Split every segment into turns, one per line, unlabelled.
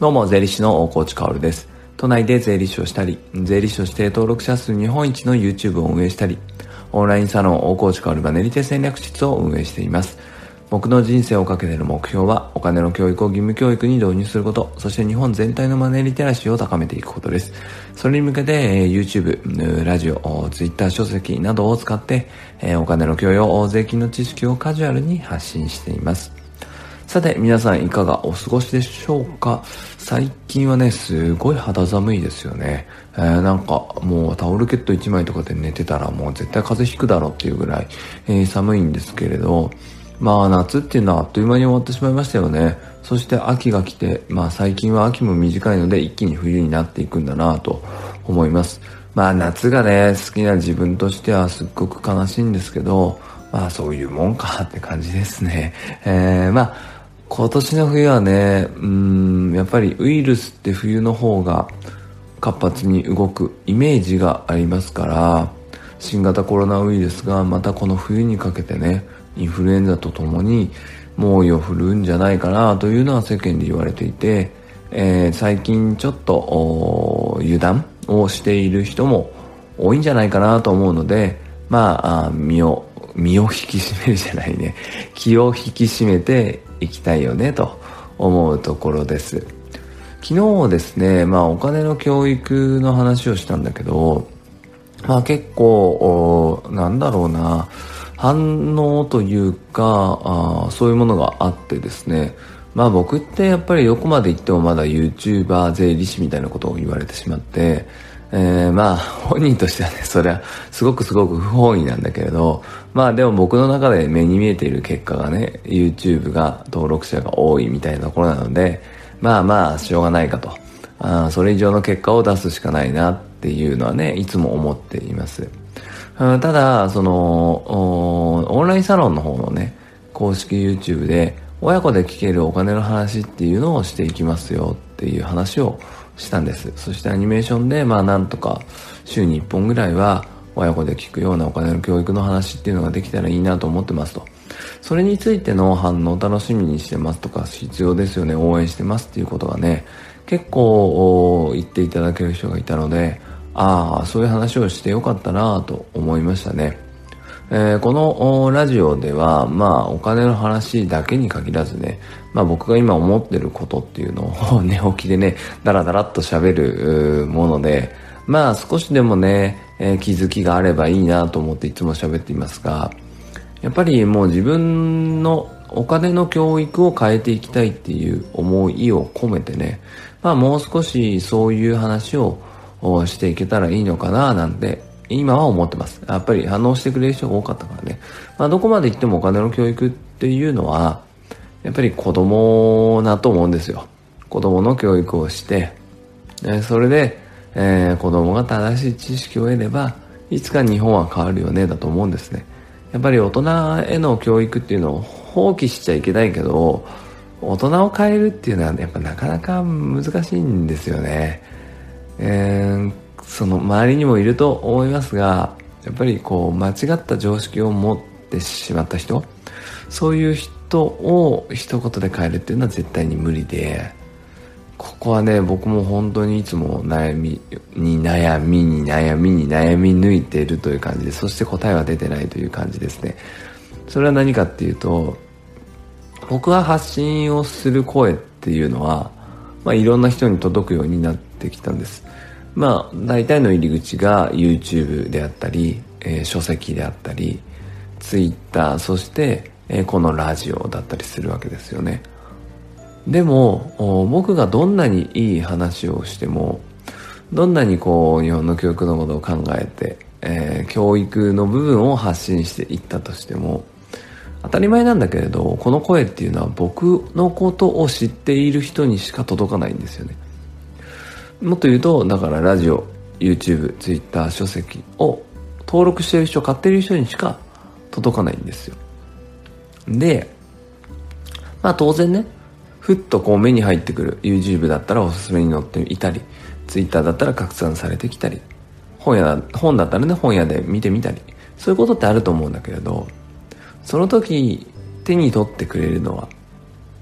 どうも、税理士の大河内薫です。都内で税理士をしたり、税理士として登録者数日本一の YouTube を運営したり、オンラインサロン大河内薫バネリテ戦略室を運営しています。僕の人生をかけての目標は、お金の教育を義務教育に導入すること、そして日本全体のマネリテラシーを高めていくことです。それに向けて、YouTube、ラジオ、Twitter 書籍などを使って、お金の教養、税金の知識をカジュアルに発信しています。さて、皆さんいかがお過ごしでしょうか？最近はね、すごい肌寒いですよね。えー、なんかもうタオルケット1枚とかで寝てたらもう絶対風邪ひくだろうっていうぐらい、えー、寒いんですけれど、まあ夏っていうのはあっという間に終わってしまいましたよね。そして秋が来て、まあ最近は秋も短いので一気に冬になっていくんだなと思います。まあ夏がね、好きな自分としてはすっごく悲しいんですけど、まあそういうもんかって感じですね。えー、まあ今年の冬はね、うん、やっぱりウイルスって冬の方が活発に動くイメージがありますから、新型コロナウイルスがまたこの冬にかけてね、インフルエンザとともに猛威を振るうんじゃないかなというのは世間で言われていて、えー、最近ちょっと油断をしている人も多いんじゃないかなと思うので、まあ、身を、身を引き締めるじゃないね。気を引き締めていきたいよねと思うところです。昨日ですねまあお金の教育の話をしたんだけどまあ結構なんだろうな反応というかあそういうものがあってですね。まあ僕ってやっぱりどこまで行ってもまだ YouTuber 税理士みたいなことを言われてしまってえー、まあ、本人としてはね、それはすごくすごく不本意なんだけれど、まあでも僕の中で目に見えている結果がね、YouTube が登録者が多いみたいなところなので、まあまあ、しょうがないかと。あそれ以上の結果を出すしかないなっていうのはね、いつも思っています。ただ、その、オンラインサロンの方のね、公式 YouTube で、親子で聞けるお金の話っていうのをしていきますよっていう話をしたんです。そしてアニメーションでまあなんとか週に1本ぐらいは親子で聞くようなお金の教育の話っていうのができたらいいなと思ってますと。それについての反応楽しみにしてますとか必要ですよね。応援してますっていうことがね結構言っていただける人がいたのでああそういう話をしてよかったなと思いましたね。えー、このラジオでは、まあ、お金の話だけに限らずね、まあ僕が今思ってることっていうのを寝起きでね、ダラダラっと喋るもので、まあ少しでもね、えー、気づきがあればいいなと思っていつも喋っていますが、やっぱりもう自分のお金の教育を変えていきたいっていう思いを込めてね、まあもう少しそういう話をしていけたらいいのかななんて今は思ってます。やっぱり反応してくれる人が多かったからね。まあどこまで行ってもお金の教育っていうのは、やっぱり子供だと思うんですよ。子供の教育をして、それで、えー、子供が正しい知識を得れば、いつか日本は変わるよね、だと思うんですね。やっぱり大人への教育っていうのを放棄しちゃいけないけど、大人を変えるっていうのは、ね、やっぱなかなか難しいんですよね。えーその周りにもいると思いますがやっぱりこう間違った常識を持ってしまった人そういう人を一言で変えるっていうのは絶対に無理でここはね僕も本当にいつも悩みに悩みに悩みに悩み抜いているという感じでそして答えは出てないという感じですね。それは何かっていうと僕は発信をする声っていうのは、まあ、いろんな人に届くようになってきたんです。まあ大体の入り口が YouTube であったり、えー、書籍であったり Twitter そして、えー、このラジオだったりするわけですよね。でも僕がどんなにいい話をしてもどんなにこう日本の教育のことを考えて、えー、教育の部分を発信していったとしても当たり前なんだけれどこの声っていうのは僕のことを知っている人にしか届かないんですよね。もっと言うとだからラジオ YouTube、Twitter、書籍を登録してる人買ってる人にしか届かないんですよ。でまあ当然ねふっとこう目に入ってくる YouTube だったらおすすめに載っていたり Twitter だったら拡散されてきたり本屋本だったらね本屋で見てみたりそういうことってあると思うんだけれどその時手に取ってくれるのは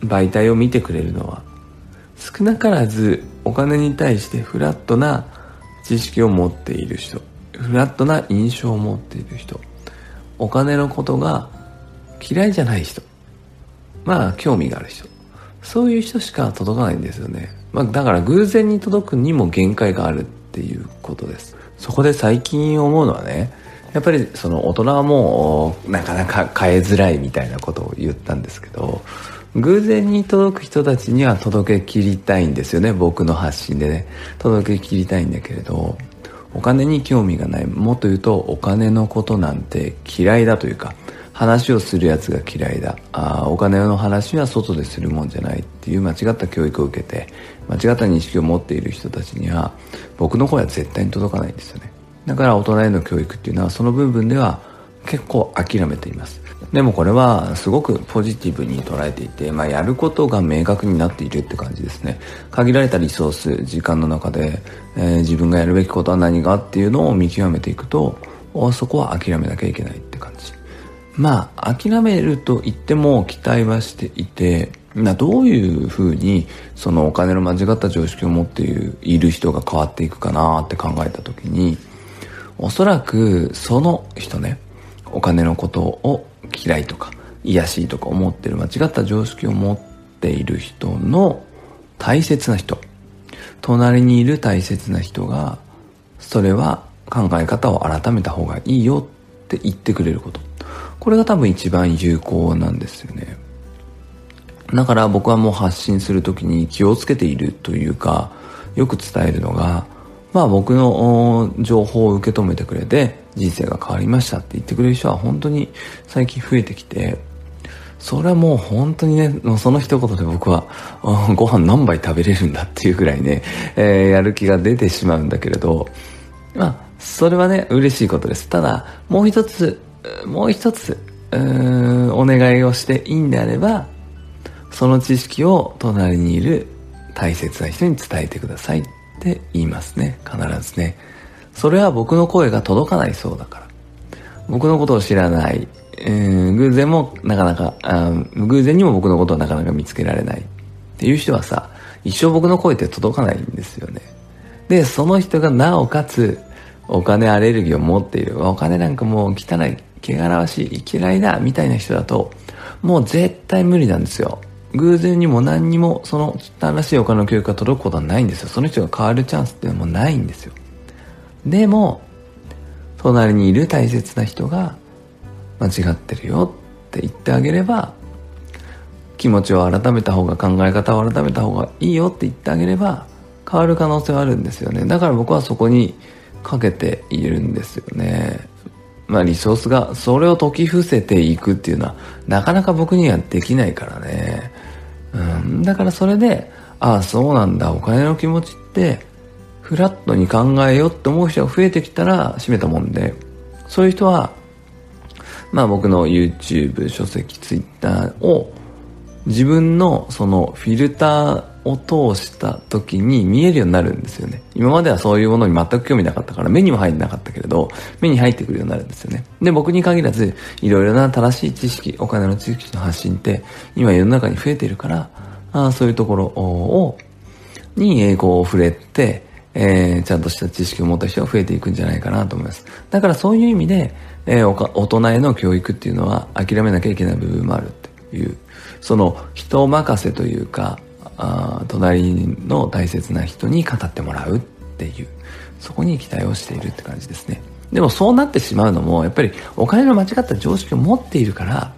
媒体を見てくれるのは少なからずお金に対してフラットな知識を持っている人フラットな印象を持っている人お金のことが嫌いじゃない人まあ興味がある人そういう人しか届かないんですよね、まあ、だから偶然に届くにも限界があるっていうことです。そこで最近思うのはねやっぱりその大人はもうなかなか変えづらいみたいなことを言ったんですけど偶然に届く人たちには届けきりたいんですよね。僕の発信でね。届けきりたいんだけれどお金に興味がない。もっと言うとお金のことなんて嫌いだというか話をするやつが嫌いだ。あお金の話は外でするもんじゃないっていう間違った教育を受けて間違った認識を持っている人たちには僕の声は絶対に届かないんですよね。だから大人への教育っていうのはその部分では結構諦めています。でもこれはすごくポジティブに捉えていて、まあ、やることが明確になっているって感じですね。限られたリソース時間の中で、えー、自分がやるべきことは何かっていうのを見極めていくとそこは諦めなきゃいけないって感じ。まあ諦めると言っても期待はしていてなどういうふうにそのお金の間違った常識を持っているいる人が変わっていくかなって考えた時におそらくその人ねお金のことを嫌いとか癒しいとか思ってる間違った常識を持っている人の大切な人。隣にいる大切な人がそれは考え方を改めた方がいいよって言ってくれること。これが多分一番有効なんですよね。だから僕はもう発信する時に気をつけているというかよく伝えるのがまあ僕の情報を受け止めてくれて人生が変わりましたって言ってくれる人は本当に最近増えてきて、それはもう本当にね、その一言で僕はご飯何杯食べれるんだっていうぐらいね、えー、やる気が出てしまうんだけれど、まあ、それはね、嬉しいことです。ただ、もう一つ、もう一つ、お願いをしていいんであれば、その知識を隣にいる大切な人に伝えてくださいって言いますね。必ずね。それは僕の声が届かないそうだから。僕のことを知らない。えー、偶然もなかなかあ、偶然にも僕のことをなかなか見つけられない。っていう人はさ、一生僕の声って届かないんですよね。で、その人がなおかつ、お金アレルギーを持っている。お金なんかもう汚い、汚らわしい、嫌いだ、みたいな人だと、もう絶対無理なんですよ。偶然にも何にもその新しいお金の教育が届くことはないんですよ。その人が変わるチャンスっていうのはもうないんですよ。でも、隣にいる大切な人が間違ってるよって言ってあげれば、気持ちを改めた方が考え方を改めた方がいいよって言ってあげれば変わる可能性はあるんですよね。だから僕はそこにかけているんですよね。まあリソースがそれを解き伏せていくっていうのはなかなか僕にはできないからね。うん、だからそれで、ああそうなんだ、お金の気持ちってフラットに考えようって思う人が増えてきたら閉めたもんで、そういう人は、まあ僕の YouTube、書籍、Twitter を自分のそのフィルターを通した時に見えるようになるんですよね。今まではそういうものに全く興味なかったから目にも入ってなかったけれど、目に入ってくるようになるんですよね。で、僕に限らず、いろいろな正しい知識、お金の知識の発信って今世の中に増えているから、あそういうところを、に英語を触れて、えー、ちゃんとした知識を持った人が増えていくんじゃないかなと思います。だからそういう意味で、えー、大人への教育っていうのは諦めなきゃいけない部分もあるっていう、その人任せというか、あ隣の大切な人に語ってもらうっていう、そこに期待をしているって感じですね。でもそうなってしまうのも、やっぱりお金の間違った常識を持っているから、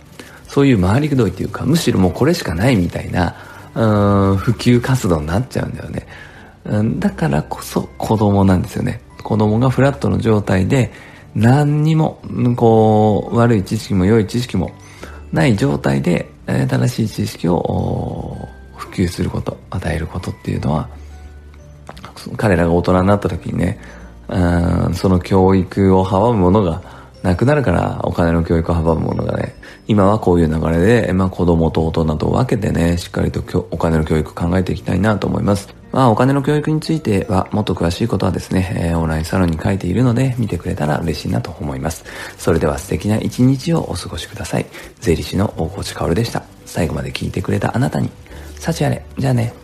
そういう回りくどいっていうか、むしろもうこれしかないみたいな、うん、普及活動になっちゃうんだよね。だからこそ子供なんですよね。子供がフラットの状態で何にも、こう、悪い知識も良い知識もない状態で、正しい知識を普及すること、与えることっていうのは、彼らが大人になった時にね、うんその教育を阻むものがなくなるからお金の教育を阻むものがね、今はこういう流れで、まあ子供と大人と分けてね、しっかりとお金の教育考えていきたいなと思います。まあ、お金の教育については、もっと詳しいことはですね、えー、オンラインサロンに書いているので、見てくれたら嬉しいなと思います。それでは素敵な一日をお過ごしください。税理士の大河内薫でした。最後まで聞いてくれたあなたに、幸あれ。じゃあね。